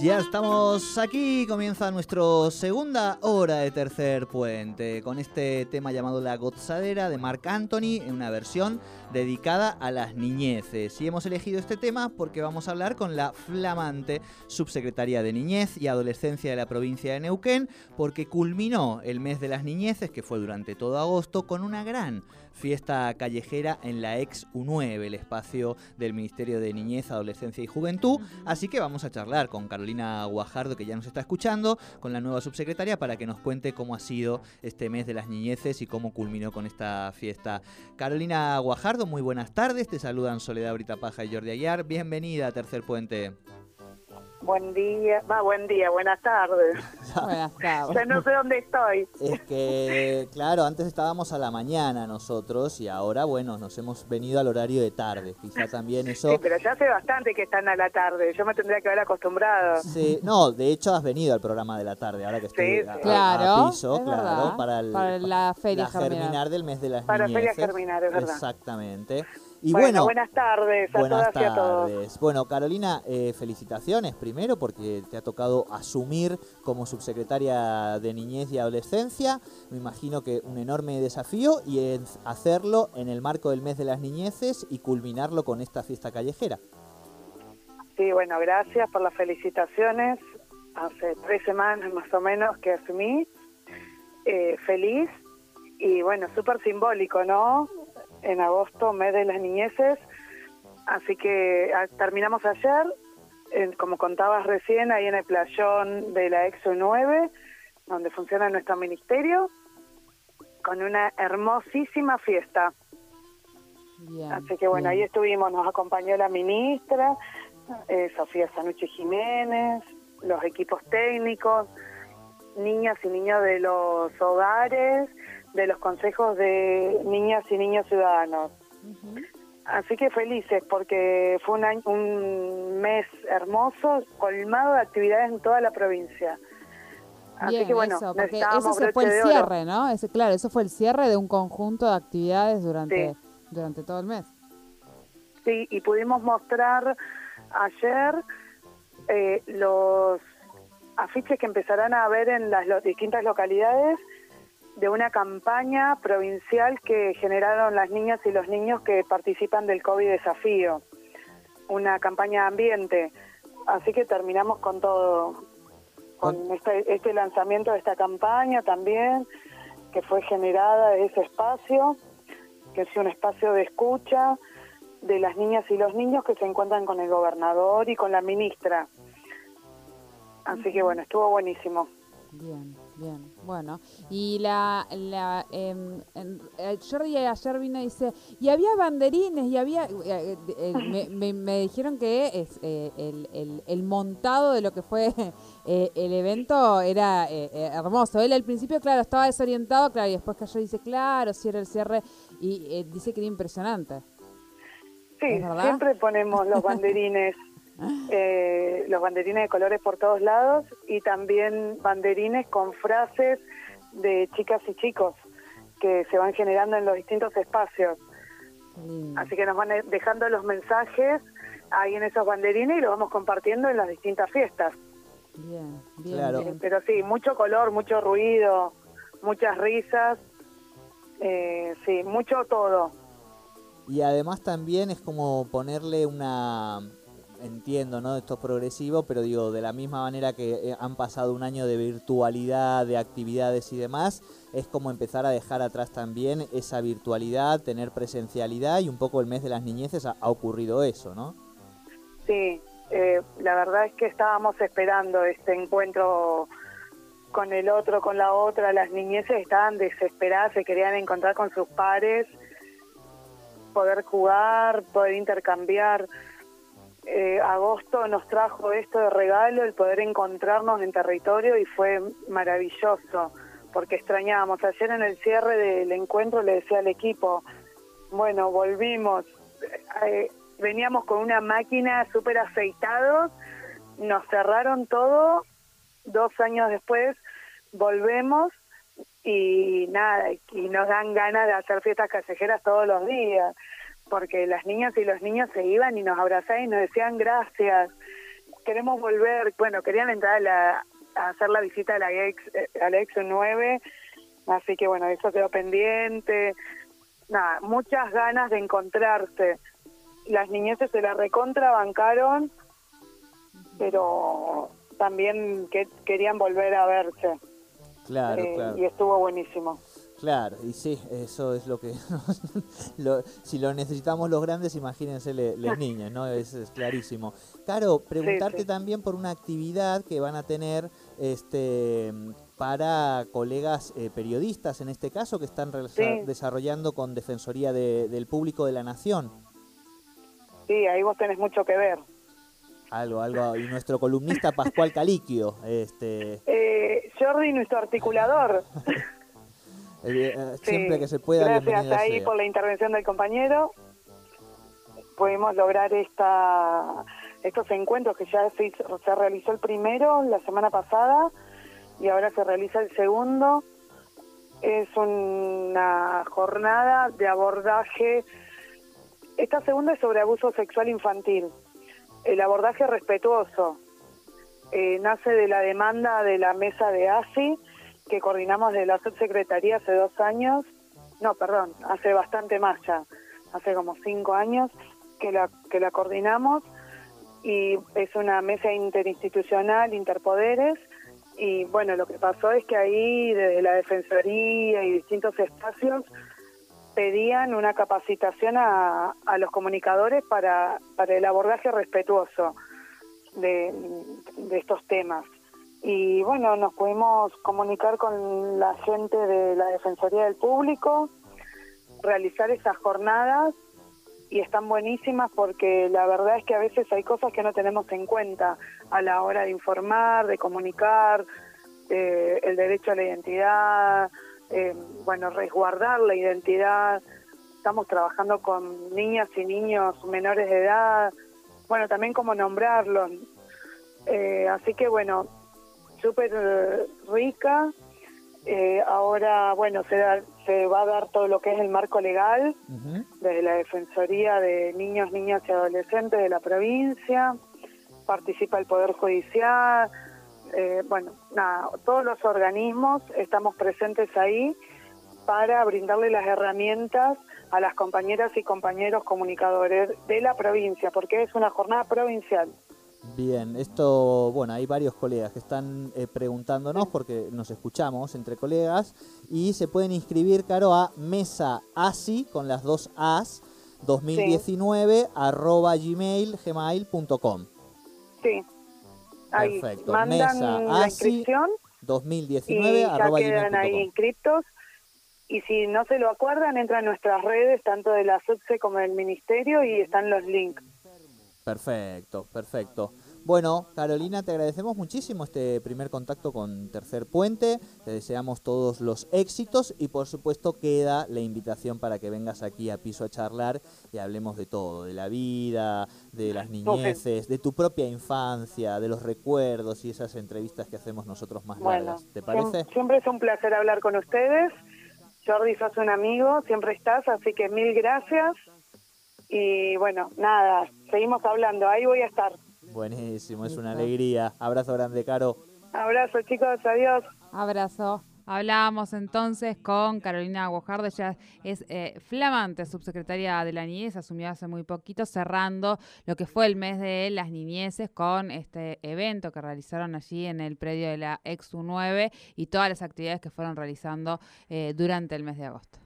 Ya estamos aquí, comienza nuestra segunda hora de Tercer Puente, con este tema llamado La Gozadera de Marc Anthony, en una versión dedicada a las niñeces. Y hemos elegido este tema porque vamos a hablar con la flamante subsecretaria de Niñez y Adolescencia de la provincia de Neuquén, porque culminó el mes de las niñeces, que fue durante todo agosto, con una gran fiesta callejera en la ex U9, el espacio del Ministerio de Niñez, Adolescencia y Juventud. Así que vamos a charlar con Carolina Guajardo, que ya nos está escuchando, con la nueva subsecretaria, para que nos cuente cómo ha sido este mes de las niñeces y cómo culminó con esta fiesta. Carolina Guajardo, muy buenas tardes. Te saludan Soledad Britapaja y Jordi Aguiar. Bienvenida a Tercer Puente. Buen día, va, buen día, buenas tardes. Buenas tardes. Ya no sé dónde estoy. Es que, claro, antes estábamos a la mañana nosotros y ahora, bueno, nos hemos venido al horario de tarde. Quizá también eso... Sí, pero ya hace bastante que están a la tarde. Yo me tendría que haber acostumbrado. Sí, no, de hecho has venido al programa de la tarde, ahora que estoy Sí, a, sí. a- Claro, a piso, es claro, verdad. para, el- Para la feria la germinar. germinar del mes de las Para Feria niñeces. Germinar, es verdad. Exactamente. Y bueno, bueno, buenas tardes a buenas todas y a todos. tardes. Bueno, Carolina, eh, felicitaciones primero porque te ha tocado asumir como subsecretaria de Niñez y Adolescencia. Me imagino que un enorme desafío y es hacerlo en el marco del mes de las niñeces y culminarlo con esta fiesta callejera. Sí, bueno, gracias por las felicitaciones. Hace tres semanas más o menos que asumí. Eh, feliz y bueno, súper simbólico, ¿no? En agosto, mes de las niñeces. Así que ah, terminamos ayer, eh, como contabas recién, ahí en el playón de la EXO 9, donde funciona nuestro ministerio, con una hermosísima fiesta. Bien, Así que bueno, ahí estuvimos, nos acompañó la ministra, eh, Sofía Sanucci Jiménez, los equipos técnicos, niñas y niños de los hogares, de los consejos de niñas y niños ciudadanos. Así que felices porque fue un, año- un mes hermoso, colmado de actividades en toda la provincia. Así Bien, que bueno, eso, porque ese se fue el cierre, ¿no? Ese, claro, eso fue el cierre de un conjunto de actividades durante, Sí. durante todo el mes. Sí, y pudimos mostrar ayer eh, los afiches que empezarán a ver en las lo- distintas localidades de una campaña provincial que generaron las niñas y los niños que participan del COVID Desafío, una campaña de ambiente. Así que terminamos con todo, con este, este lanzamiento de esta campaña también, que fue generada de ese espacio, que es un espacio de escucha de las niñas y los niños que se encuentran con el gobernador y con la ministra. Así que bueno, estuvo buenísimo. Bien, bien. Bueno, y la, la em, eh, Jordi ayer vino y dice, y había banderines, y había, eh, eh, eh, me, me- me dijeron que es el, el- el montado de lo que fue el evento era hermoso. Él al principio, claro, estaba desorientado, claro, y después cayó y dice, claro, cierra el cierre, y eh, dice que era impresionante. Sí, siempre ponemos los banderines, eh, los banderines de colores por todos lados y también banderines con frases de chicas y chicos que se van generando en los distintos espacios. Lindo. Así que nos van eh, dejando los mensajes ahí en esos banderines y los vamos compartiendo en las distintas fiestas. Bien, bien, Claro. bien. Pero sí, mucho color, mucho ruido, muchas risas, eh, sí, mucho todo. Y además también es como ponerle una... Entiendo, ¿no? Esto es progresivo, pero digo, de la misma manera que eh, han pasado un año de virtualidad, de actividades y demás, es como empezar a dejar atrás también esa virtualidad, tener presencialidad y un poco el mes de las niñeces ha, ocurrido eso, ¿no? Sí, eh, la verdad es que estábamos esperando este encuentro con el otro, con la otra, las niñeces estaban desesperadas, se querían encontrar con sus pares, poder jugar, poder intercambiar. Eh, agosto nos trajo esto de regalo, el poder encontrarnos en territorio y fue maravilloso, porque extrañábamos. Ayer en el cierre del encuentro le decía al equipo, bueno, volvimos, eh, veníamos con una máquina súper aceitados, nos cerraron todo, dos años después volvemos y nada, y nos dan ganas de hacer fiestas callejeras todos los días, porque las niñas y los niños se iban y nos abrazaban y nos decían gracias, queremos volver, bueno, querían entrar a, la, a hacer la visita a la ex, eh, a la ex 9, así que bueno, eso quedó pendiente, nada, muchas ganas de encontrarse. Las niñeces se la recontrabancaron, pero también que querían volver a verse. Claro, Eh, claro. Y estuvo buenísimo. Claro, y sí, eso es lo que... lo- si lo necesitamos los grandes, imagínense le- las niñas, ¿no? Es, es clarísimo. Caro, preguntarte sí. también por una actividad que van a tener este para colegas eh, periodistas, en este caso, que están Sí. desarrollando con Defensoría de- del Público de la Nación. Sí, ahí vos tenés mucho que ver. Algo, algo, y nuestro columnista Pascual Caliquio, este, Eh, Jordi, nuestro articulador. eh, eh, Sí, siempre que se pueda, Gracias bienvenido ahí sea. por la intervención del compañero. Pudimos lograr esta estos encuentros que ya se, hizo- se realizó el primero la semana pasada y ahora se realiza el segundo. Es una jornada de abordaje. Esta segunda es sobre abuso sexual infantil. El abordaje respetuoso eh, nace de la demanda de la mesa de ASI que coordinamos de la subsecretaría hace dos años, no, perdón, hace bastante más ya, hace como cinco años que la, que la coordinamos y es una mesa interinstitucional, interpoderes, y bueno, lo que pasó es que ahí desde la Defensoría y distintos espacios pedían una capacitación a, los comunicadores para, el abordaje respetuoso de estos temas. Y bueno, nos pudimos comunicar con la gente de la Defensoría del Público, realizar esas jornadas y están buenísimas porque la verdad es que a veces hay cosas que no tenemos en cuenta a la hora de informar, de comunicar, eh, el derecho a la identidad, eh, bueno, resguardar la identidad. Estamos trabajando con niñas y niños menores de edad, bueno, también cómo nombrarlos. Eh, así que bueno, súper eh, rica. Eh, ahora, bueno, se, da- se va a dar todo lo que es el marco legal Ujú. desde la Defensoría de Niños, Niñas y Adolescentes de la provincia, participa el Poder Judicial, eh, bueno, nada, todos los organismos estamos presentes ahí para brindarle las herramientas a las compañeras y compañeros comunicadores de la provincia, porque es una jornada provincial. Bien, esto, bueno, hay varios colegas que están eh, preguntándonos porque nos escuchamos entre colegas y se pueden inscribir, Caro, a Mesa ASI con las dos As 2019 arroba gmail gmail.com Sí, ahí Perfecto. mandan Mesa la ASI inscripción 2019 y ya arroba quedan ahí inscriptos. Y si no se lo acuerdan, entran a nuestras redes, tanto de la SUBSE como del Ministerio, y están los links. Perfecto, perfecto. Bueno, Carolina, te agradecemos muchísimo este primer contacto con Tercer Puente. Te deseamos todos los éxitos y por supuesto queda la invitación para que vengas aquí a piso a charlar y hablemos de todo, de la vida, de las niñeces, de tu propia infancia, de los recuerdos y esas entrevistas que hacemos nosotros más Bueno, largas. ¿Te parece? siempre es un placer hablar con ustedes. Jordi, sos un amigo, siempre estás, así que mil gracias. Y bueno, nada, seguimos hablando, ahí voy a estar. Buenísimo, es una alegría. Abrazo grande, Caro. Abrazo chicos, adiós. Abrazo. Hablábamos entonces con Carolina Guajardo, ella es eh, flamante subsecretaria de la niñez, asumió hace muy poquito, cerrando lo que fue el mes de las niñeces con este evento que realizaron allí en el predio de la EXU 9 y todas las actividades que fueron realizando eh, durante el mes de agosto.